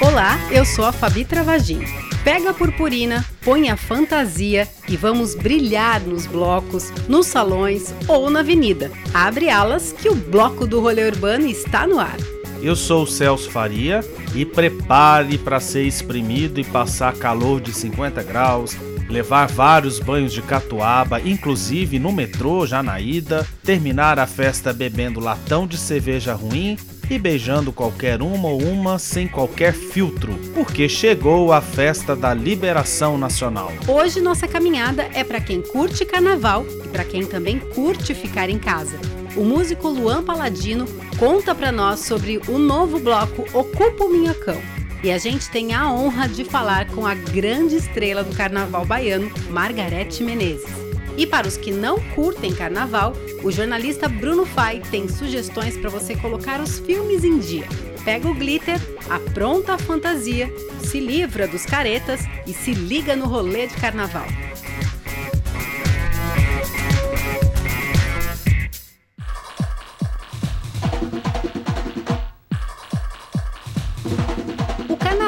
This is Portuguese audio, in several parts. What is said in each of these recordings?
Olá, eu sou a Fabi Travagin. Pega a purpurina, põe a fantasia e vamos brilhar nos blocos, nos salões ou na avenida. Abre alas que o bloco do rolê urbano está no ar. Eu sou o Celso Faria e prepare para ser exprimido e passar calor de 50 graus, levar vários banhos de catuaba, inclusive no metrô já na ida, terminar a festa bebendo latão de cerveja ruim e beijando qualquer uma ou uma sem qualquer filtro, porque chegou a festa da liberação nacional. Hoje nossa caminhada é para quem curte carnaval e para quem também curte ficar em casa. O músico Luan Paladino conta para nós sobre o novo bloco Ocupa o Minhocão. E a gente tem a honra de falar com a grande estrela do carnaval baiano, Margarete Menezes. E para os que não curtem carnaval, o jornalista Bruno Fai tem sugestões para você colocar os filmes em dia. Pega o glitter, apronta a fantasia, se livra dos caretas e se liga no rolê de carnaval.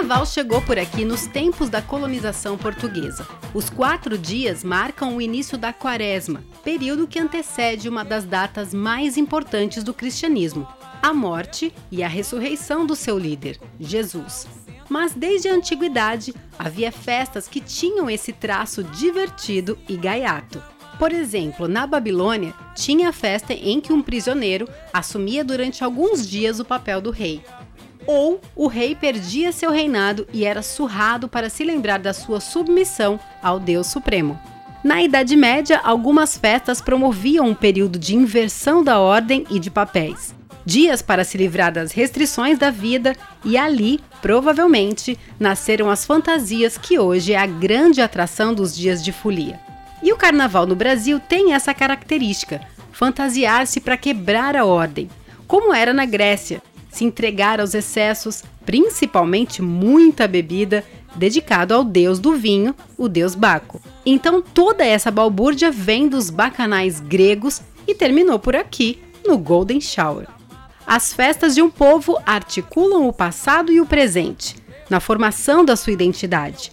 Carnaval chegou por aqui nos tempos da colonização portuguesa. Os quatro dias marcam o início da quaresma, período que antecede uma das datas mais importantes do cristianismo, a morte e a ressurreição do seu líder, Jesus. Mas desde a antiguidade havia festas que tinham esse traço divertido e gaiato. Por exemplo, na Babilônia, tinha a festa em que um prisioneiro assumia durante alguns dias o papel do rei ou o rei perdia seu reinado e era surrado para se lembrar da sua submissão ao Deus Supremo. Na Idade Média, algumas festas promoviam um período de inversão da ordem e de papéis. Dias para se livrar das restrições da vida, e ali, provavelmente, nasceram as fantasias que hoje é a grande atração dos dias de folia. E o carnaval no Brasil tem essa característica: fantasiar-se para quebrar a ordem, como era na Grécia, se entregar aos excessos, principalmente muita bebida, dedicado ao deus do vinho, o deus Baco. Então toda essa balbúrdia vem dos bacanais gregos e terminou por aqui, no Golden Shower. As festas de um povo articulam o passado e o presente, na formação da sua identidade.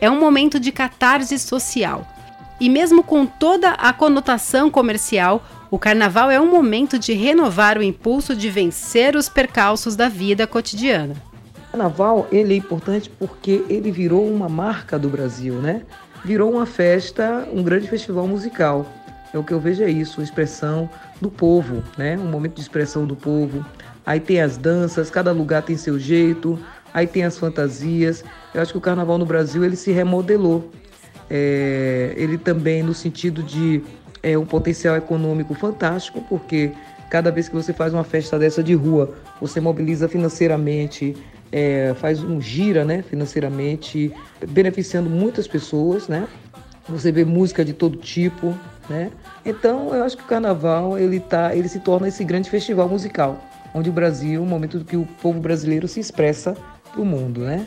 É um momento de catarse social. E mesmo com toda a conotação comercial, o carnaval é um momento de renovar o impulso de vencer os percalços da vida cotidiana. O carnaval ele é importante porque ele virou uma marca do Brasil, né? Virou uma festa, um grande festival musical. É o que eu vejo é isso, uma expressão do povo, né? Um momento de expressão do povo. Aí tem as danças, cada lugar tem seu jeito. Aí tem as fantasias. Eu acho que o carnaval no Brasil ele se remodelou. É, ele também no sentido de é um potencial econômico fantástico, porque cada vez que você faz uma festa dessa de rua, você mobiliza financeiramente, é, faz um gira né, financeiramente, beneficiando muitas pessoas, né? Você vê música de todo tipo, né? Então, eu acho que o carnaval ele tá, ele se torna esse grande festival musical, onde o Brasil, o momento que o povo brasileiro se expressa para o mundo, né?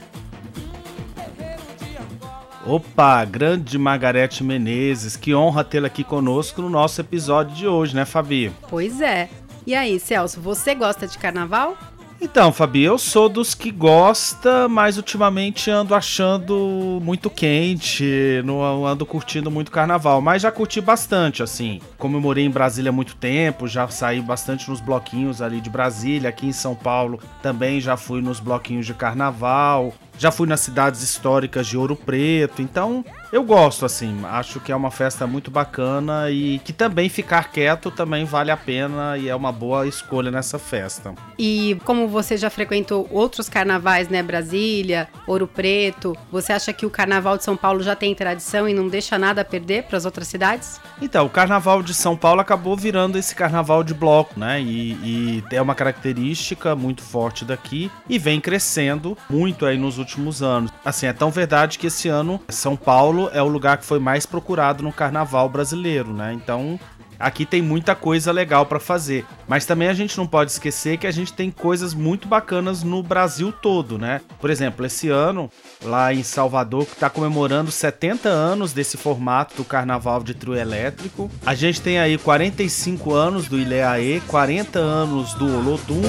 Opa, grande Margarete Menezes, que honra tê-la aqui conosco no nosso episódio de hoje, né, Fabi? Pois é. E aí, Celso, você gosta de carnaval? Então, Fabi, eu sou dos que gosta, mas ultimamente ando achando muito quente, não ando curtindo muito carnaval, mas já curti bastante, assim. Como eu morei em Brasília há muito tempo, já saí bastante nos bloquinhos ali de Brasília, aqui em São Paulo também já fui nos bloquinhos de carnaval. Já fui nas cidades históricas de Ouro Preto, então eu gosto assim, acho que é uma festa muito bacana e que também ficar quieto também vale a pena e é uma boa escolha nessa festa. E como você já frequentou outros carnavais, né, Brasília, Ouro Preto, você acha que o carnaval de São Paulo já tem tradição e não deixa nada a perder para as outras cidades? Então, o carnaval de São Paulo acabou virando esse carnaval de bloco, né? E, e é uma característica muito forte daqui e vem crescendo muito aí nos últimos anos. Assim, é tão verdade que esse ano São Paulo é o lugar que foi mais procurado no carnaval brasileiro, né? Então, aqui tem muita coisa legal para fazer. Mas também a gente não pode esquecer que a gente tem coisas muito bacanas no Brasil todo, né? Por exemplo, esse ano, lá em Salvador, que está comemorando 70 anos desse formato do Carnaval de Trio Elétrico. A gente tem aí 45 anos do Ileaê, 40 anos do Olodum.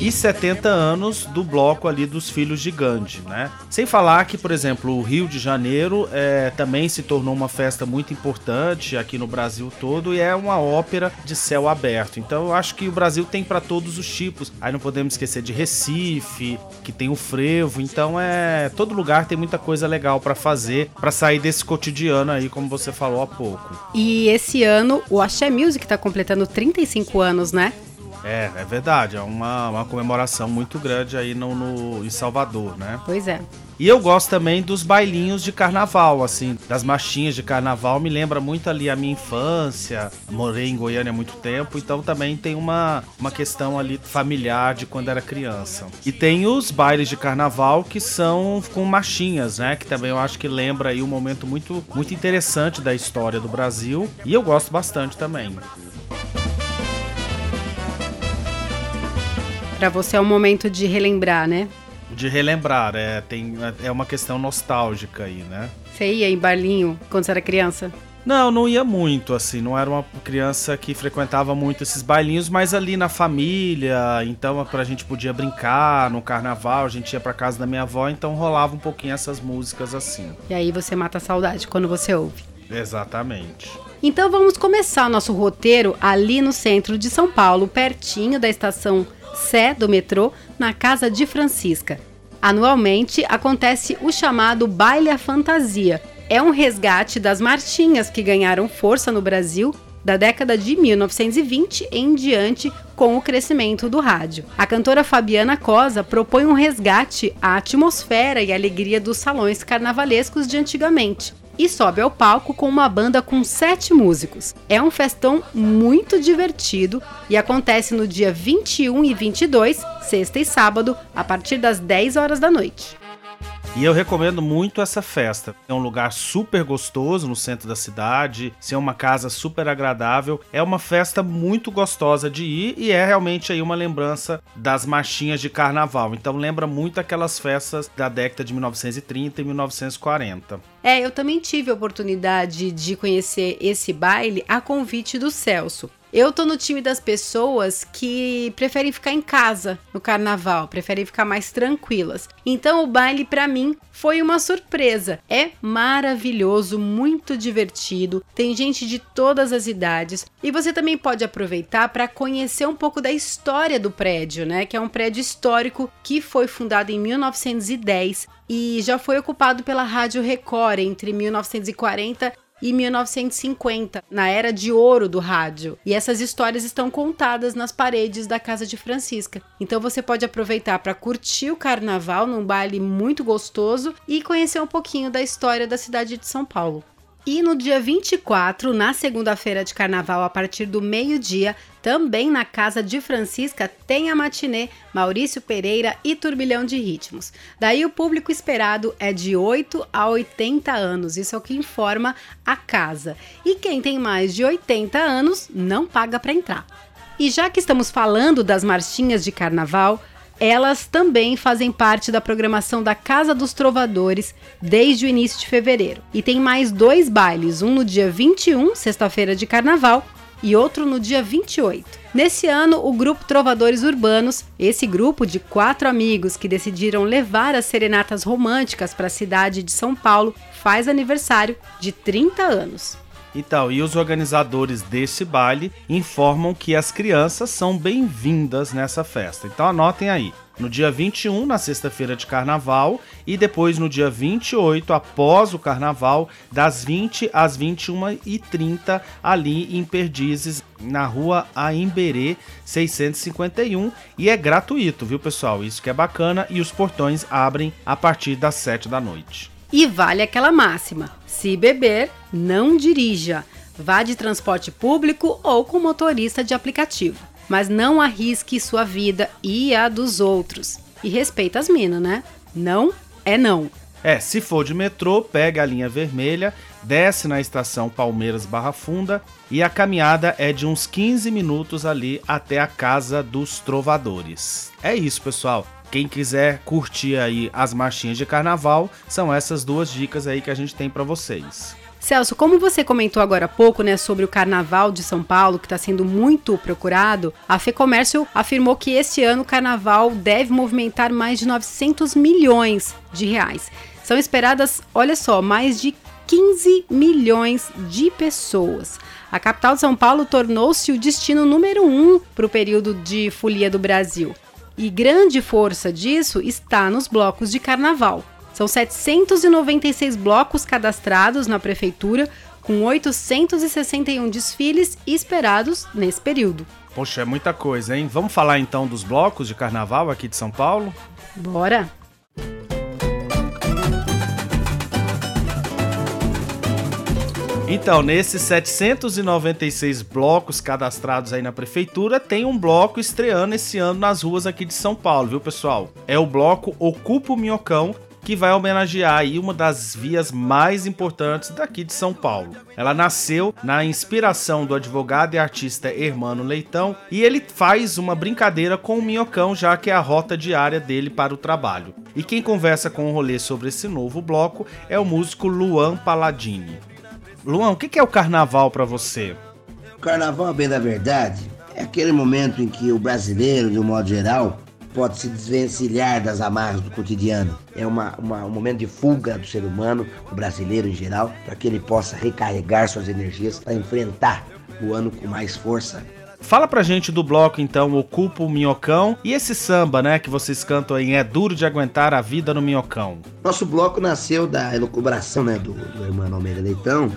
E 70 anos do bloco ali dos Filhos de Gandhi, né? Sem falar que, por exemplo, o Rio de Janeiro é, também se tornou uma festa muito importante aqui no Brasil todo e é uma ópera de céu aberto. Então eu acho que o Brasil tem para todos os tipos. Aí não podemos esquecer de Recife, que tem o frevo. Então é todo lugar tem muita coisa legal para fazer para sair desse cotidiano aí, como você falou há pouco. E esse ano o Axé Music tá completando 35 anos, né? É, é verdade. É uma, uma comemoração muito grande aí no, no, em Salvador, né? Pois é. E eu gosto também dos bailinhos de carnaval, assim, das marchinhas de carnaval. Me lembra muito ali a minha infância. Morei em Goiânia há muito tempo, então também tem uma, uma questão ali familiar de quando era criança. E tem os bailes de carnaval que são com marchinhas, né? Que também eu acho que lembra aí um momento muito, muito interessante da história do Brasil. E eu gosto bastante também. Para você é um momento de relembrar, né? De relembrar, é, tem, é uma questão nostálgica aí, né? Você ia em barlinho quando você era criança? Não, não ia muito, assim, não era uma criança que frequentava muito esses bailinhos, mas ali na família, então a gente podia brincar no carnaval, a gente ia pra casa da minha avó, então rolava um pouquinho essas músicas assim. E aí você mata a saudade quando você ouve. Exatamente. Então vamos começar nosso roteiro ali no centro de São Paulo, pertinho da estação Sé do metrô, na casa de Francisca. Anualmente acontece o chamado Baile à Fantasia. É um resgate das marchinhas que ganharam força no Brasil da década de 1920 em diante com o crescimento do rádio. A cantora Fabiana Cosa propõe um resgate à atmosfera e alegria dos salões carnavalescos de antigamente e sobe ao palco com uma banda com sete músicos. É um festão muito divertido e acontece no dia 21 e 22, sexta e sábado, a partir das 10 horas da noite. E eu recomendo muito essa festa. É um lugar super gostoso no centro da cidade, ser uma casa super agradável. É uma festa muito gostosa de ir e é realmente aí uma lembrança das marchinhas de carnaval. Então lembra muito aquelas festas da década de 1930 e 1940. É, eu também tive a oportunidade de conhecer esse baile a convite do Celso. Eu tô no time das pessoas que preferem ficar em casa no carnaval, preferem ficar mais tranquilas. Então o baile para mim foi uma surpresa. É maravilhoso, muito divertido. Tem gente de todas as idades e você também pode aproveitar para conhecer um pouco da história do prédio, né? Que é um prédio histórico que foi fundado em 1910 e já foi ocupado pela Rádio Record entre 1940 e 1950, na era de ouro do rádio. E essas histórias estão contadas nas paredes da casa de Francisca. Então você pode aproveitar para curtir o carnaval num baile muito gostoso e conhecer um pouquinho da história da cidade de São Paulo. E no dia 24, na segunda-feira de carnaval, a partir do meio-dia, também na casa de Francisca tem a matinê Maurício Pereira e Turbilhão de Ritmos. Daí o público esperado é de 8 a 80 anos, isso é o que informa a casa. E quem tem mais de 80 anos não paga para entrar. E já que estamos falando das marchinhas de carnaval, elas também fazem parte da programação da Casa dos Trovadores desde o início de fevereiro. E tem mais dois bailes, um no dia 21, sexta-feira de carnaval, e outro no dia 28. Nesse ano, o grupo Trovadores Urbanos, esse grupo de quatro amigos que decidiram levar as serenatas românticas para a cidade de São Paulo, faz aniversário de 30 anos. Então, e os organizadores desse baile informam que as crianças são bem-vindas nessa festa. Então anotem aí. No dia 21, na sexta-feira de carnaval, e depois no dia 28, após o carnaval, das 20 às 21h30, ali em Perdizes, na rua Aimberê 651. E é gratuito, viu, pessoal? Isso que é bacana. E os portões abrem a partir das 7 da noite. E vale aquela máxima: se beber, não dirija. Vá de transporte público ou com motorista de aplicativo. Mas não arrisque sua vida e a dos outros. E respeita as minas, né? Não é não. É, se for de metrô, pega a linha vermelha, desce na estação Palmeiras Barra Funda e a caminhada é de uns 15 minutos ali até a Casa dos Trovadores. É isso, pessoal. Quem quiser curtir aí as marchinhas de carnaval, são essas duas dicas aí que a gente tem para vocês. Celso, como você comentou agora há pouco, né, sobre o Carnaval de São Paulo, que está sendo muito procurado, a FEComércio afirmou que este ano o Carnaval deve movimentar mais de 900 milhões de reais. São esperadas, olha só, mais de 15 milhões de pessoas. A capital de São Paulo tornou-se o destino número um para o período de folia do Brasil. E grande força disso está nos blocos de carnaval. São 796 blocos cadastrados na prefeitura, com 861 desfiles esperados nesse período. Poxa, é muita coisa, hein? Vamos falar então dos blocos de carnaval aqui de São Paulo? Bora! Então, nesses 796 blocos cadastrados aí na prefeitura, tem um bloco estreando esse ano nas ruas aqui de São Paulo, viu, pessoal? É o bloco Ocupa o Minhocão, que vai homenagear aí uma das vias mais importantes daqui de São Paulo. Ela nasceu na inspiração do advogado e artista Hermano Leitão e ele faz uma brincadeira com o Minhocão, já que é a rota diária dele para o trabalho. E quem conversa com o rolê sobre esse novo bloco é o músico Luan Paladini. Luan, o que é o carnaval para você? Carnaval, bem da verdade, é aquele momento em que o brasileiro, de um modo geral, pode se desvencilhar das amarras do cotidiano. É uma, uma, um momento de fuga do ser humano, do brasileiro em geral, para que ele possa recarregar suas energias para enfrentar o ano com mais força. Fala pra gente do bloco então Ocupa o Minhocão e esse samba, né, que vocês cantam aí, é duro de aguentar a vida no Minhocão. Nosso bloco nasceu da elucubração, né, do, do irmão Almeida Leitão,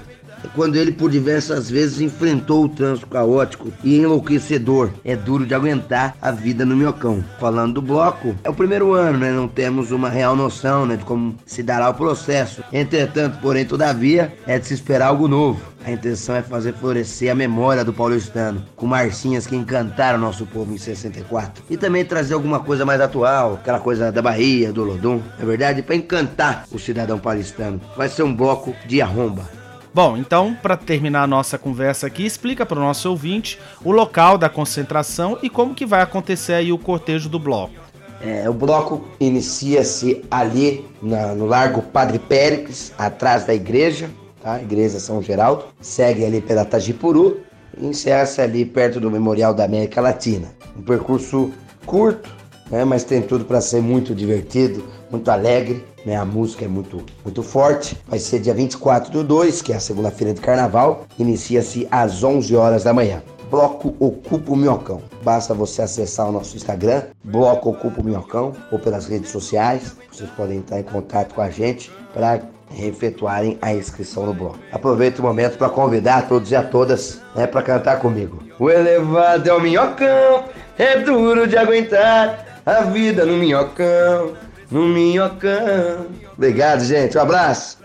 quando ele por diversas vezes enfrentou o trânsito caótico e enlouquecedor. É duro de aguentar a vida no Minhocão. Falando do bloco, é o primeiro ano, né? Não temos uma real noção né, de como se dará o processo. Entretanto, porém, todavia, é de se esperar algo novo. A intenção é fazer florescer a memória do paulistano, com marcinhas que encantaram nosso povo em 64. E também trazer alguma coisa mais atual, aquela coisa da Bahia, do Lodum, é verdade? Para encantar o cidadão paulistano. Vai ser um bloco de arromba. Bom, então, para terminar a nossa conversa aqui, explica para o nosso ouvinte o local da concentração e como que vai acontecer aí o cortejo do bloco. É, o bloco inicia-se ali na, no Largo Padre Péricles, atrás da igreja, tá? Igreja São Geraldo. Segue ali pela Tajipuru e encerra-se ali perto do Memorial da América Latina. Um percurso curto, né? mas tem tudo para ser muito divertido, muito alegre né? A música é muito, muito forte. Vai ser dia 24 do 2, que é a segunda-feira de carnaval. Inicia-se às 11 horas da manhã. Bloco Ocupa o Minhocão. Basta você acessar o nosso Instagram, Bloco Ocupa o Minhocão, ou pelas redes sociais. Vocês podem entrar em contato com a gente para efetuarem a inscrição no bloco. Aproveito o momento para convidar todos e a todas né, para cantar comigo. O elevado é o minhocão, é duro de aguentar a vida no minhocão no minhocão. Obrigado, gente. Um abraço.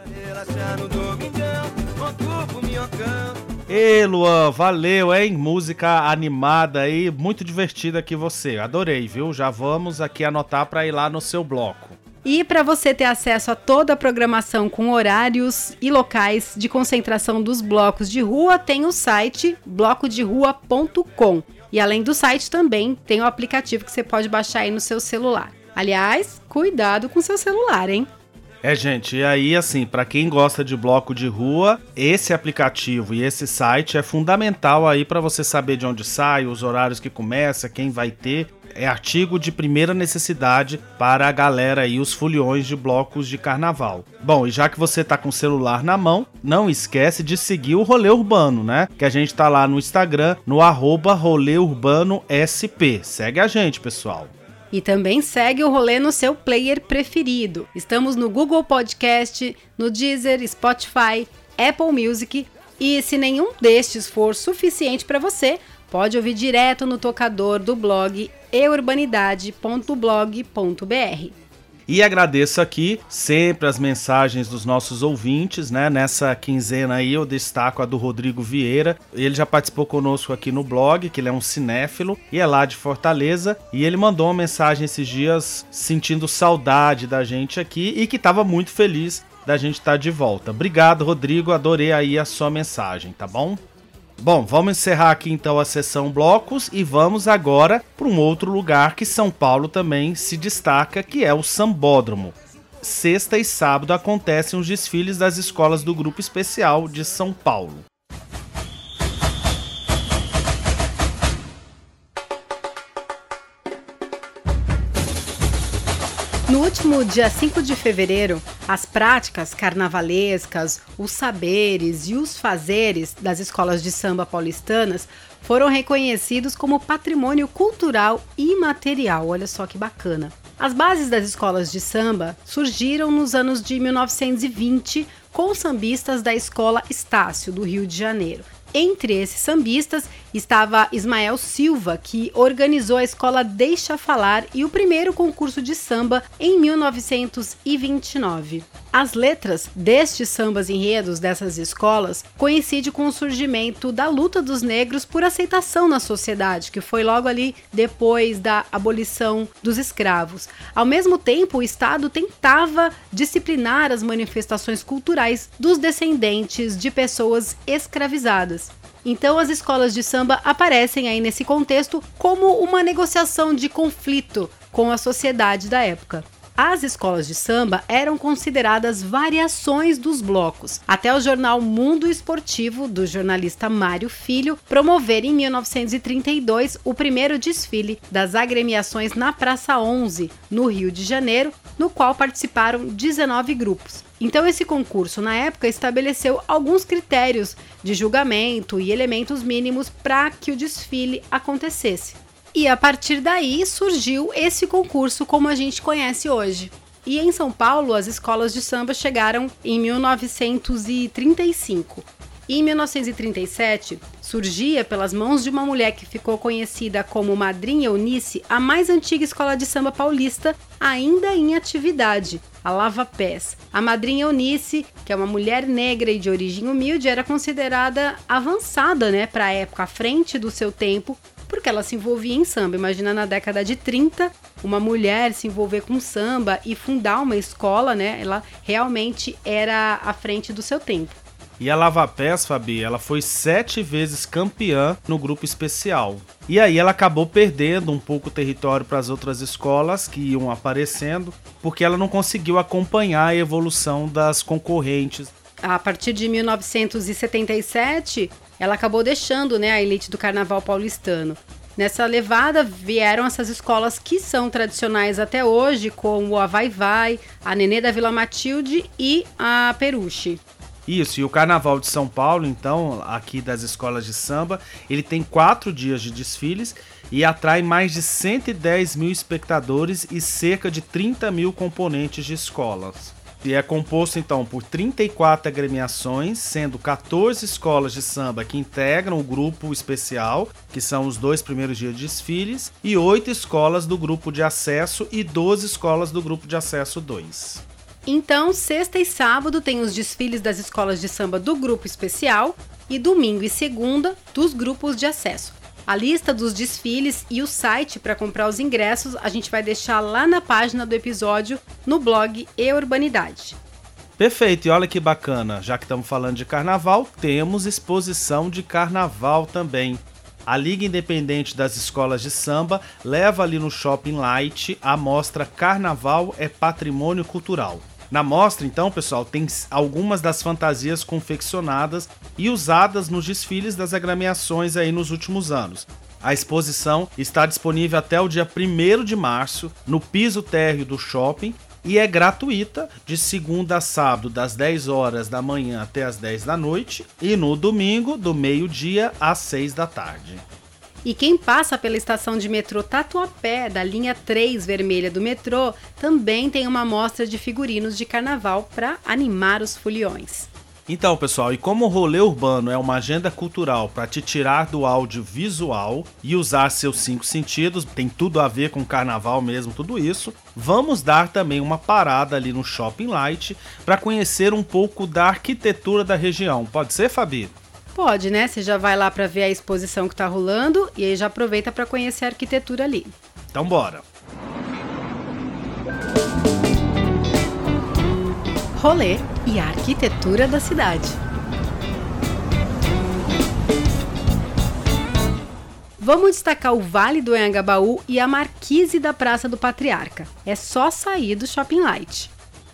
Ei, Luan, valeu, hein? Música animada aí, muito divertida aqui você. Adorei, viu? Já vamos aqui anotar para ir lá no seu bloco. E para você ter acesso a toda a programação com horários e locais de concentração dos blocos de rua, tem o site blocoderrua.com. E além do site também tem o aplicativo que você pode baixar aí no seu celular. Aliás, cuidado com seu celular, hein? É, gente, e aí, assim, para quem gosta de bloco de rua, esse aplicativo e esse site é fundamental aí para você saber de onde sai, os horários que começa, quem vai ter. É artigo de primeira necessidade para a galera aí, os foliões de blocos de carnaval. Bom, e já que você tá com o celular na mão, não esquece de seguir o Rolê Urbano, né? Que a gente tá lá no Instagram, no arroba Rolê Urbano SP. Segue a gente, pessoal. E também segue o rolê no seu player preferido. Estamos no Google Podcast, no Deezer, Spotify, Apple Music. E se nenhum destes for suficiente para você, pode ouvir direto no tocador do blog eurbanidade.blog.br. E agradeço aqui sempre as mensagens dos nossos ouvintes, né? Nessa quinzena aí eu destaco a do Rodrigo Vieira. Ele já participou conosco aqui no blog, que ele é um cinéfilo e é lá de Fortaleza. E ele mandou uma mensagem esses dias sentindo saudade da gente aqui e que estava muito feliz da gente estar tá de volta. Obrigado, Rodrigo. Adorei aí a sua mensagem, tá bom? Bom, vamos encerrar aqui então a sessão blocos e vamos agora para um outro lugar que São Paulo também se destaca, que é o Sambódromo. Sexta e sábado acontecem os desfiles das escolas do Grupo Especial de São Paulo. No último dia 5 de fevereiro, as práticas carnavalescas, os saberes e os fazeres das escolas de samba paulistanas foram reconhecidos como patrimônio cultural imaterial. Olha só que bacana. As bases das escolas de samba surgiram nos anos de 1920 com sambistas da Escola Estácio, do Rio de Janeiro. Entre esses sambistas estava Ismael Silva, que organizou a escola Deixa Falar e o primeiro concurso de samba em 1929. As letras destes sambas enredos dessas escolas coincidem com o surgimento da luta dos negros por aceitação na sociedade, que foi logo ali depois da abolição dos escravos. Ao mesmo tempo, o Estado tentava disciplinar as manifestações culturais dos descendentes de pessoas escravizadas. Então, as escolas de samba aparecem aí nesse contexto como uma negociação de conflito com a sociedade da época. As escolas de samba eram consideradas variações dos blocos, até o jornal Mundo Esportivo, do jornalista Mário Filho, promover em 1932 o primeiro desfile das agremiações na Praça 11, no Rio de Janeiro, no qual participaram 19 grupos. Então, esse concurso, na época, estabeleceu alguns critérios de julgamento e elementos mínimos para que o desfile acontecesse. E a partir daí surgiu esse concurso como a gente conhece hoje. E em São Paulo, as escolas de samba chegaram em 1935. E em 1937, surgia pelas mãos de uma mulher que ficou conhecida como Madrinha Eunice a mais antiga escola de samba paulista ainda em atividade, a Lava Pés. A Madrinha Eunice, que é uma mulher negra e de origem humilde, era considerada avançada, né, para a época, à frente do seu tempo, porque ela se envolvia em samba. Imagina na década de 30, uma mulher se envolver com samba e fundar uma escola, né? Ela realmente era à frente do seu tempo. E a Lava Pés, Fabi, ela foi sete vezes campeã no grupo especial. E aí ela acabou perdendo um pouco o território para as outras escolas que iam aparecendo, porque ela não conseguiu acompanhar a evolução das concorrentes. A partir de 1977, ela acabou deixando né, a elite do carnaval paulistano. Nessa levada vieram essas escolas que são tradicionais até hoje, como a Vai Vai, a Nenê da Vila Matilde e a Peruche. Isso, e o Carnaval de São Paulo, então, aqui das escolas de samba, ele tem quatro dias de desfiles e atrai mais de 110 mil espectadores e cerca de 30 mil componentes de escolas. E é composto então por 34 agremiações, sendo 14 escolas de samba que integram o grupo especial, que são os dois primeiros dias de desfiles, e 8 escolas do grupo de acesso e 12 escolas do grupo de acesso 2. Então, sexta e sábado tem os desfiles das escolas de samba do grupo especial e domingo e segunda dos grupos de acesso. A lista dos desfiles e o site para comprar os ingressos a gente vai deixar lá na página do episódio no blog E Urbanidade. Perfeito, e olha que bacana, já que estamos falando de carnaval, temos exposição de carnaval também. A Liga Independente das Escolas de Samba leva ali no Shopping Light a mostra Carnaval é Patrimônio Cultural. Na mostra, então, pessoal, tem algumas das fantasias confeccionadas e usadas nos desfiles das agremiações aí nos últimos anos. A exposição está disponível até o dia 1 de março no piso térreo do shopping e é gratuita de segunda a sábado, das 10 horas da manhã até as 10 da noite, e no domingo, do meio-dia às 6 da tarde. E quem passa pela estação de metrô Tatuapé, da linha 3 vermelha do metrô, também tem uma mostra de figurinos de carnaval para animar os foliões. Então, pessoal, e como o rolê urbano é uma agenda cultural para te tirar do áudio visual e usar seus cinco sentidos, tem tudo a ver com carnaval mesmo, tudo isso, vamos dar também uma parada ali no Shopping Light para conhecer um pouco da arquitetura da região. Pode ser, Fabi? Pode, né? Você já vai lá para ver a exposição que tá rolando e aí já aproveita para conhecer a arquitetura ali. Então bora. rolê e a arquitetura da cidade. Vamos destacar o Vale do Anhangabaú e a Marquise da Praça do Patriarca. É só sair do Shopping Light.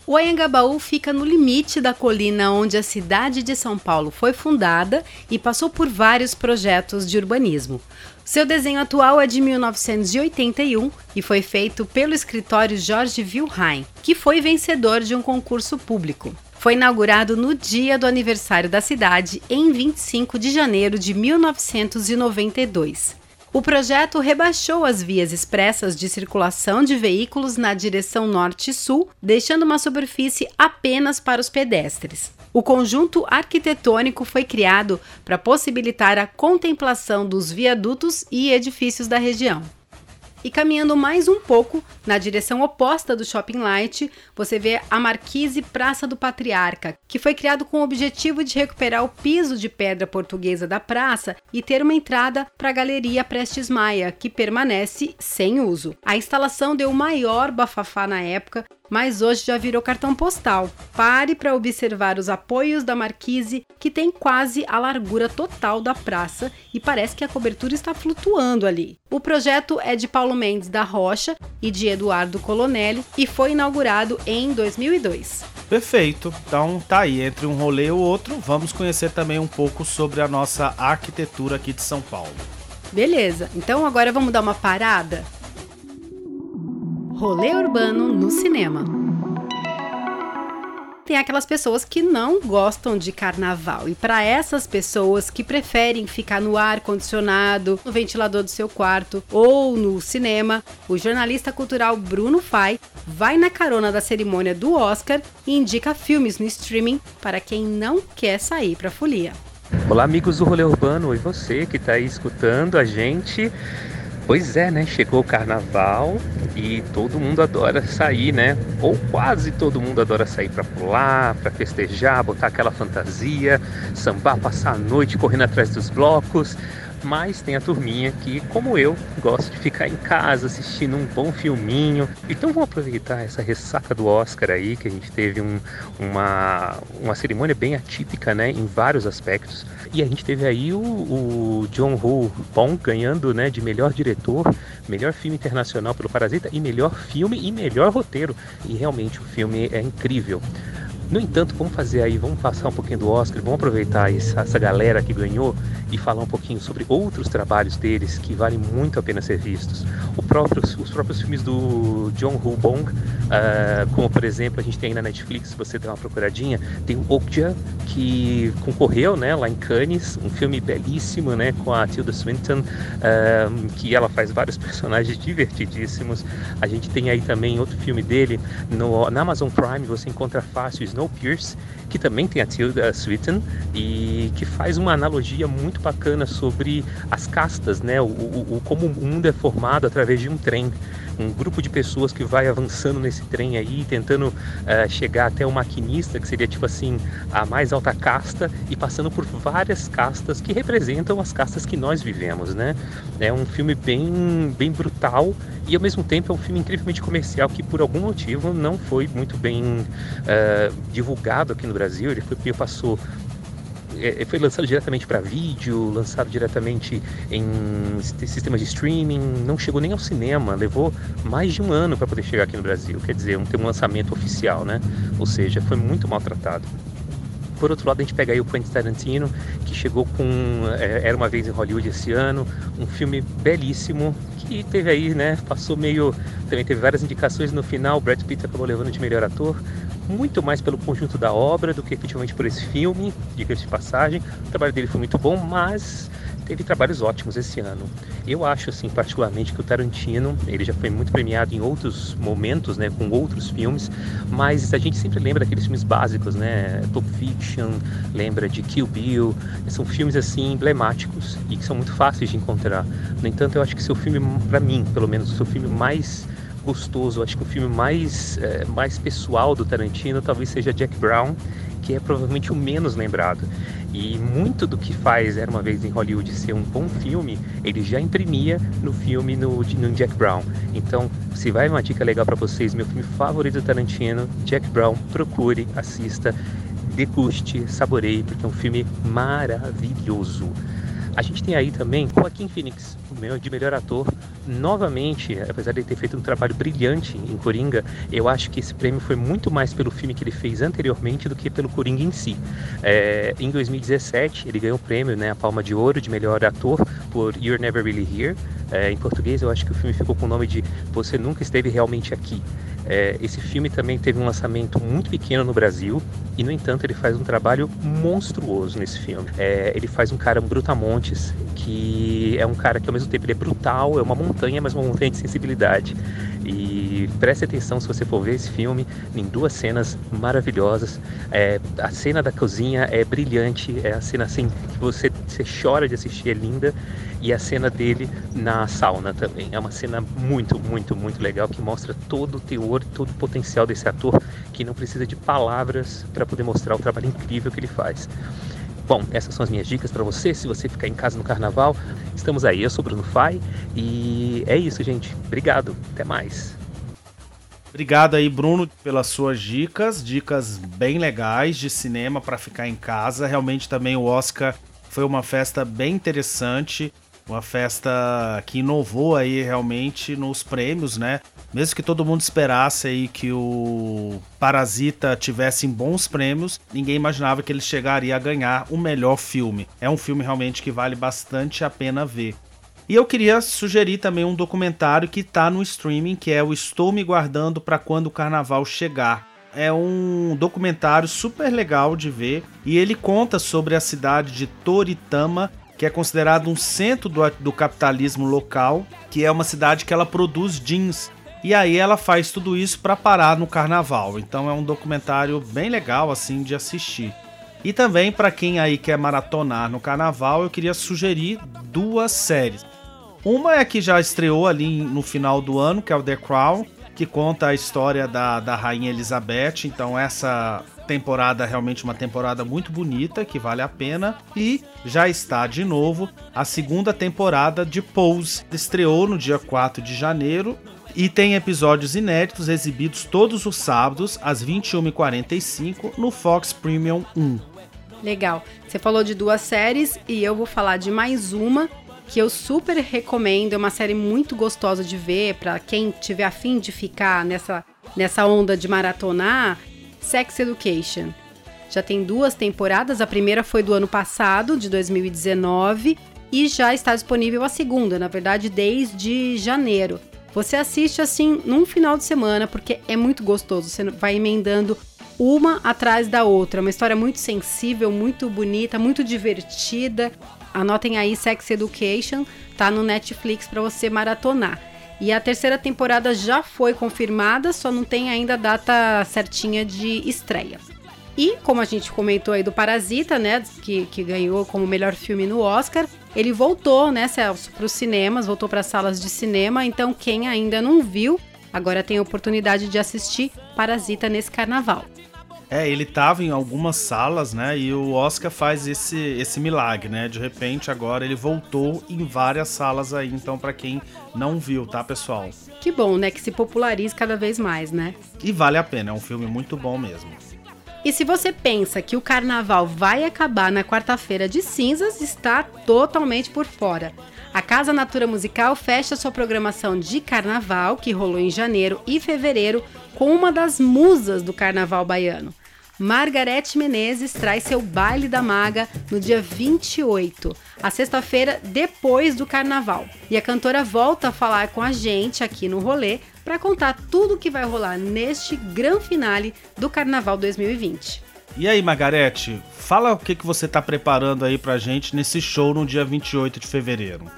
O Anhangabaú fica no limite da colina onde a cidade de São Paulo foi fundada e passou por vários projetos de urbanismo. Seu desenho atual é de 1981 e foi feito pelo escritório Jorge Wilhelm, que foi vencedor de um concurso público. Foi inaugurado no dia do aniversário da cidade, em 25 de janeiro de 1992. O projeto rebaixou as vias expressas de circulação de veículos na direção norte-sul, deixando uma superfície apenas para os pedestres. O conjunto arquitetônico foi criado para possibilitar a contemplação dos viadutos e edifícios da região. E caminhando mais um pouco na direção oposta do Shopping Light, você vê a Marquise Praça do Patriarca, que foi criado com o objetivo de recuperar o piso de pedra portuguesa da praça e ter uma entrada para a Galeria Prestes Maia, que permanece sem uso. A instalação deu o maior bafafá na época mas hoje já virou cartão postal. Pare para observar os apoios da marquise, que tem quase a largura total da praça e parece que a cobertura está flutuando ali. O projeto é de Paulo Mendes da Rocha e de Eduardo Colonelli e foi inaugurado em 2002. Perfeito. Então tá aí, entre um rolê e o outro, vamos conhecer também um pouco sobre a nossa arquitetura aqui de São Paulo. Beleza, então agora vamos dar uma parada Rolê urbano no cinema. Tem aquelas pessoas que não gostam de carnaval e para essas pessoas que preferem ficar no ar condicionado, no ventilador do seu quarto ou no cinema, o jornalista cultural Bruno Fai vai na carona da cerimônia do Oscar e indica filmes no streaming para quem não quer sair para folia. Olá, amigos do Rolê Urbano, e você que está aí escutando a gente. Pois é, né? Chegou o carnaval e todo mundo adora sair, né? Ou quase todo mundo adora sair para pular, para festejar, botar aquela fantasia, sambar, passar a noite correndo atrás dos blocos mas tem a turminha que, como eu, gosta de ficar em casa assistindo um bom filminho. Então vamos aproveitar essa ressaca do Oscar aí, que a gente teve um, uma, uma cerimônia bem atípica, né, em vários aspectos. E a gente teve aí o, o John Woo Bong ganhando, né, de melhor diretor, melhor filme internacional pelo Parasita e melhor filme e melhor roteiro. E realmente o filme é incrível. No entanto, vamos fazer aí, vamos passar um pouquinho do Oscar, vamos aproveitar essa, essa galera que ganhou e falar um pouquinho sobre outros trabalhos deles que valem muito a pena ser vistos. Próprio, os próprios filmes do John Woo Bong, uh, como por exemplo, a gente tem aí na Netflix, se você der uma procuradinha, tem o Okja, que concorreu né, lá em Cannes, um filme belíssimo né, com a Tilda Swinton, uh, que ela faz vários personagens divertidíssimos. A gente tem aí também outro filme dele, no, na Amazon Prime você encontra fácil Snowpiercer, que também tem a Tilda Swinton e que faz uma analogia muito bacana sobre as castas, né? O, o, o, como o mundo é formado através de um trem. Um grupo de pessoas que vai avançando nesse trem aí, tentando uh, chegar até o maquinista, que seria tipo assim, a mais alta casta, e passando por várias castas que representam as castas que nós vivemos, né? É um filme bem, bem brutal e ao mesmo tempo é um filme incrivelmente comercial que por algum motivo não foi muito bem uh, divulgado aqui no Brasil. Ele foi, passou é, foi lançado diretamente para vídeo, lançado diretamente em sistemas de streaming, não chegou nem ao cinema, levou mais de um ano para poder chegar aqui no Brasil, quer dizer, não tem um lançamento oficial, né? Ou seja, foi muito maltratado. Por outro lado, a gente pega aí o Quentin Tarantino, que chegou com é, Era Uma Vez em Hollywood esse ano, um filme belíssimo, que teve aí, né, passou meio... Também teve várias indicações no final, Brad Pitt acabou levando de melhor ator, muito mais pelo conjunto da obra do que efetivamente por esse filme, diga-se de passagem. O trabalho dele foi muito bom, mas teve trabalhos ótimos esse ano. Eu acho, assim, particularmente que o Tarantino, ele já foi muito premiado em outros momentos, né, com outros filmes, mas a gente sempre lembra daqueles filmes básicos, né, Pulp Fiction, lembra de Kill Bill, são filmes, assim, emblemáticos e que são muito fáceis de encontrar. No entanto, eu acho que seu filme, para mim, pelo menos, o seu filme mais gostoso, acho que o filme mais, é, mais pessoal do Tarantino talvez seja Jack Brown, que é provavelmente o menos lembrado. E muito do que faz Era Uma Vez em Hollywood ser um bom filme, ele já imprimia no filme no, no Jack Brown. Então, se vai uma dica legal para vocês, meu filme favorito do Tarantino, Jack Brown, procure, assista, deguste, saboreie, porque é um filme maravilhoso. A gente tem aí também Joaquim Phoenix, o meu de melhor ator. Novamente, apesar de ele ter feito um trabalho brilhante em Coringa, eu acho que esse prêmio foi muito mais pelo filme que ele fez anteriormente do que pelo Coringa em si. É, em 2017, ele ganhou o prêmio, né, a Palma de Ouro de melhor ator por You're Never Really Here. É, em português, eu acho que o filme ficou com o nome de Você Nunca Esteve Realmente Aqui. É, esse filme também teve um lançamento muito pequeno no Brasil e, no entanto, ele faz um trabalho monstruoso nesse filme. É, ele faz um cara, um Brutamontes, que é um cara que, ao mesmo tempo, ele é brutal, é uma montanha, mas uma montanha de sensibilidade. E preste atenção se você for ver esse filme em duas cenas maravilhosas. É, a cena da cozinha é brilhante, é a cena assim que você, você chora de assistir, é linda. E a cena dele na sauna também. É uma cena muito, muito, muito legal que mostra todo o teor, todo o potencial desse ator que não precisa de palavras para poder mostrar o trabalho incrível que ele faz. Bom, essas são as minhas dicas para você. Se você ficar em casa no carnaval, estamos aí. Eu sou Bruno Fai e é isso, gente. Obrigado. Até mais. Obrigado aí, Bruno, pelas suas dicas, dicas bem legais de cinema para ficar em casa. Realmente também o Oscar foi uma festa bem interessante. Uma festa que inovou aí realmente nos prêmios, né? Mesmo que todo mundo esperasse aí que o Parasita tivesse bons prêmios, ninguém imaginava que ele chegaria a ganhar o melhor filme. É um filme realmente que vale bastante a pena ver. E eu queria sugerir também um documentário que está no streaming, que é o Estou Me Guardando para Quando o Carnaval Chegar. É um documentário super legal de ver e ele conta sobre a cidade de Toritama que é considerado um centro do, do capitalismo local, que é uma cidade que ela produz jeans. E aí ela faz tudo isso para parar no carnaval. Então é um documentário bem legal assim de assistir. E também para quem aí quer maratonar no carnaval, eu queria sugerir duas séries. Uma é que já estreou ali no final do ano, que é o The Crown, que conta a história da, da rainha Elizabeth. Então essa temporada realmente uma temporada muito bonita que vale a pena e já está de novo a segunda temporada de Pose. Estreou no dia 4 de janeiro e tem episódios inéditos exibidos todos os sábados às 21h45 no Fox Premium 1. Legal. Você falou de duas séries e eu vou falar de mais uma que eu super recomendo. É uma série muito gostosa de ver para quem tiver afim de ficar nessa, nessa onda de maratonar. Sex Education. Já tem duas temporadas, a primeira foi do ano passado, de 2019, e já está disponível a segunda, na verdade, desde janeiro. Você assiste assim num final de semana, porque é muito gostoso, você vai emendando uma atrás da outra. Uma história muito sensível, muito bonita, muito divertida. Anotem aí Sex Education, tá no Netflix para você maratonar. E a terceira temporada já foi confirmada, só não tem ainda a data certinha de estreia. E como a gente comentou aí do Parasita, né, que, que ganhou como melhor filme no Oscar, ele voltou, né, Celso, para os cinemas, voltou para as salas de cinema. Então quem ainda não viu, agora tem a oportunidade de assistir Parasita nesse carnaval. É, ele tava em algumas salas, né? E o Oscar faz esse, esse milagre, né? De repente, agora ele voltou em várias salas aí. Então, para quem não viu, tá, pessoal? Que bom, né? Que se popularize cada vez mais, né? E vale a pena, é um filme muito bom mesmo. E se você pensa que o carnaval vai acabar na quarta-feira de cinzas, está totalmente por fora. A Casa Natura Musical fecha sua programação de carnaval, que rolou em janeiro e fevereiro, com uma das musas do carnaval baiano. Margarete Menezes traz seu baile da maga no dia 28, a sexta-feira depois do carnaval. E a cantora volta a falar com a gente aqui no rolê para contar tudo o que vai rolar neste grande finale do Carnaval 2020. E aí, Margarete, fala o que, que você está preparando aí pra gente nesse show no dia 28 de fevereiro.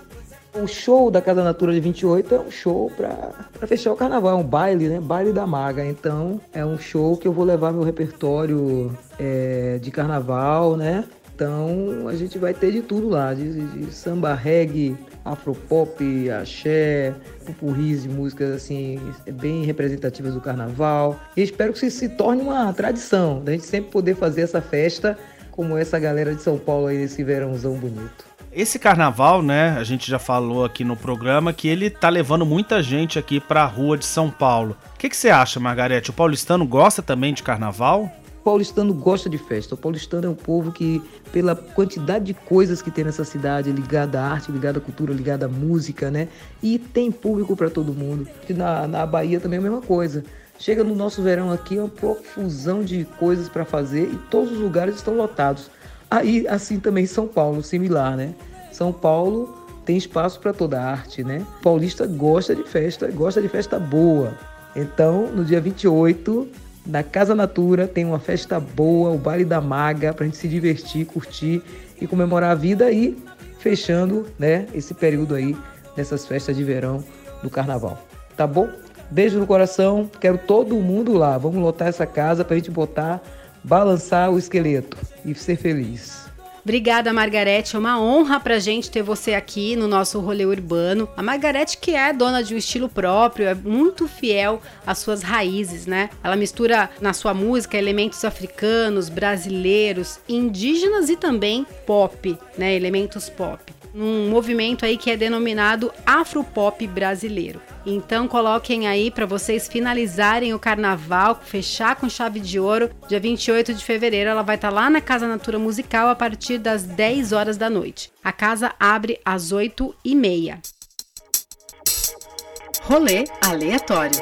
O show da Casa Natura de 28 é um show para fechar o carnaval, é um baile, né? Baile da Maga. Então é um show que eu vou levar meu repertório é, de carnaval, né? Então a gente vai ter de tudo lá, de, de samba, reggae, afropop, axé, pupurris de músicas assim bem representativas do carnaval. E espero que isso se torne uma tradição, da gente sempre poder fazer essa festa como essa galera de São Paulo aí nesse verãozão bonito. Esse carnaval, né, a gente já falou aqui no programa que ele tá levando muita gente aqui pra rua de São Paulo. O que, que você acha, Margarete? O paulistano gosta também de carnaval? O paulistano gosta de festa. O paulistano é um povo que, pela quantidade de coisas que tem nessa cidade, ligada à arte, ligada à cultura, ligada à música, né? E tem público para todo mundo. Na, na Bahia também é a mesma coisa. Chega no nosso verão aqui, é uma profusão de coisas para fazer e todos os lugares estão lotados. Aí, assim também São Paulo, similar, né? São Paulo tem espaço para toda a arte, né? O paulista gosta de festa, gosta de festa boa. Então, no dia 28, na Casa Natura, tem uma festa boa, o Baile da Maga, para a gente se divertir, curtir e comemorar a vida e fechando, né, esse período aí dessas festas de verão do carnaval. Tá bom? Beijo no coração, quero todo mundo lá. Vamos lotar essa casa para a gente botar, balançar o esqueleto e ser feliz. Obrigada, Margarete. É uma honra pra gente ter você aqui no nosso rolê urbano. A Margarete, que é dona de um estilo próprio, é muito fiel às suas raízes, né? Ela mistura na sua música elementos africanos, brasileiros, indígenas e também pop, né? Elementos pop. Num movimento aí que é denominado Afropop brasileiro. Então coloquem aí para vocês finalizarem o carnaval, fechar com chave de ouro. Dia 28 de fevereiro ela vai estar tá lá na Casa Natura Musical a partir das 10 horas da noite. A casa abre às 8 e meia. Rolê aleatório.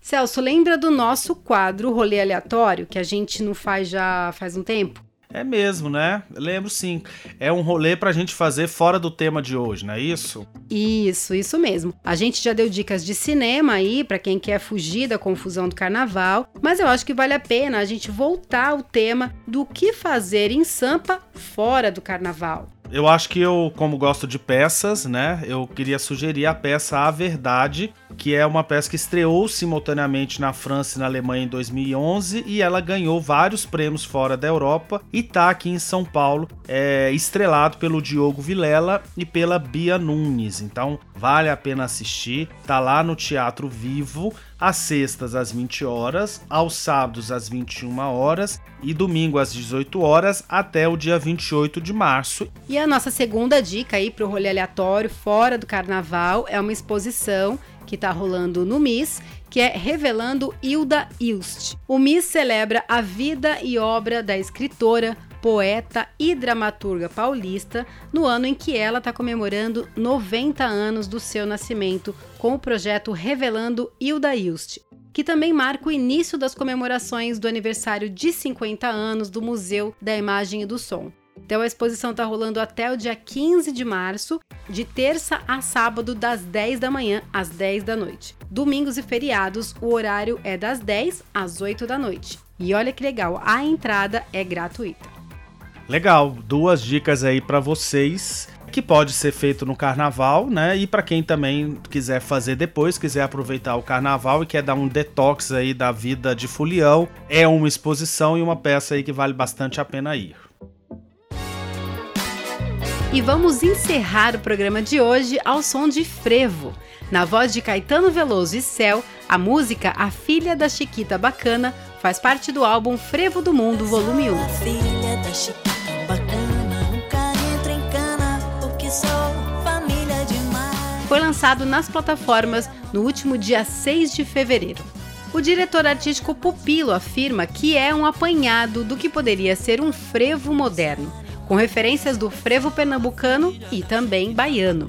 Celso, lembra do nosso quadro Rolê Aleatório, que a gente não faz já faz um tempo? É mesmo, né? lembro sim. É um rolê pra gente fazer fora do tema de hoje, não é isso? Isso, isso mesmo. A gente já deu dicas de cinema aí para quem quer fugir da confusão do carnaval, mas eu acho que vale a pena a gente voltar ao tema do que fazer em Sampa fora do carnaval. Eu acho que eu, como gosto de peças, né, eu queria sugerir a peça A Verdade, que é uma peça que estreou simultaneamente na França e na Alemanha em 2011 e ela ganhou vários prêmios fora da Europa e tá aqui em São Paulo, é, estrelado pelo Diogo Vilela e pela Bia Nunes. Então vale a pena assistir. Tá lá no Teatro Vivo às sextas às 20 horas, aos sábados às 21 horas e domingo às 18 horas até o dia 28 de março. E a nossa segunda dica aí para o rolê aleatório fora do carnaval é uma exposição que está rolando no MIS, que é Revelando Hilda Ilst. O MIS celebra a vida e obra da escritora, poeta e dramaturga paulista, no ano em que ela está comemorando 90 anos do seu nascimento, com o projeto Revelando Hilda Ilst, que também marca o início das comemorações do aniversário de 50 anos do Museu da Imagem e do Som. Então a exposição está rolando até o dia 15 de março, de terça a sábado, das 10 da manhã às 10 da noite. Domingos e feriados, o horário é das 10 às 8 da noite. E olha que legal, a entrada é gratuita. Legal, duas dicas aí para vocês que pode ser feito no carnaval, né? E para quem também quiser fazer depois, quiser aproveitar o carnaval e quer dar um detox aí da vida de fulião, é uma exposição e uma peça aí que vale bastante a pena ir. E vamos encerrar o programa de hoje ao som de Frevo. Na voz de Caetano Veloso e Céu, a música A Filha da Chiquita Bacana faz parte do álbum Frevo do Mundo, volume 1. Filha da Chiquita foi lançado nas plataformas no último dia 6 de fevereiro. O diretor artístico Pupilo afirma que é um apanhado do que poderia ser um frevo moderno, com referências do frevo pernambucano e também baiano.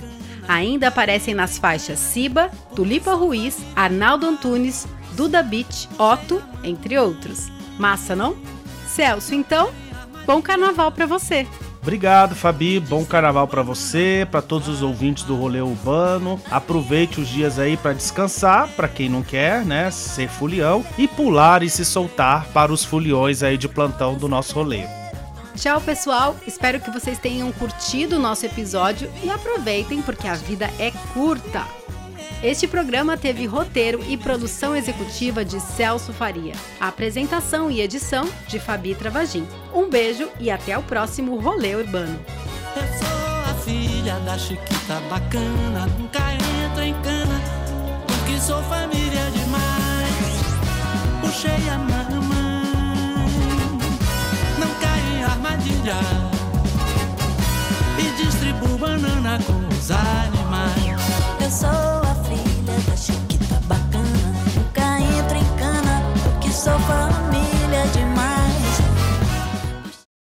Ainda aparecem nas faixas Siba, Tulipa Ruiz, Arnaldo Antunes, Duda Beach, Otto, entre outros. Massa, não? Celso, então, bom carnaval para você! Obrigado, Fabi. Bom carnaval para você, para todos os ouvintes do rolê urbano. Aproveite os dias aí para descansar, para quem não quer, né, ser fulião e pular e se soltar para os fuliões aí de plantão do nosso rolê. Tchau, pessoal. Espero que vocês tenham curtido o nosso episódio e aproveitem porque a vida é curta. Este programa teve roteiro e produção executiva de Celso Faria. Apresentação e edição de Fabi Travagin. Um beijo e até o próximo Rolê Urbano. Eu sou a filha da Chiquita bacana, nunca entro em cana, porque sou família demais. Puxei a mamãe, e distribuo banana com os animais. Eu sou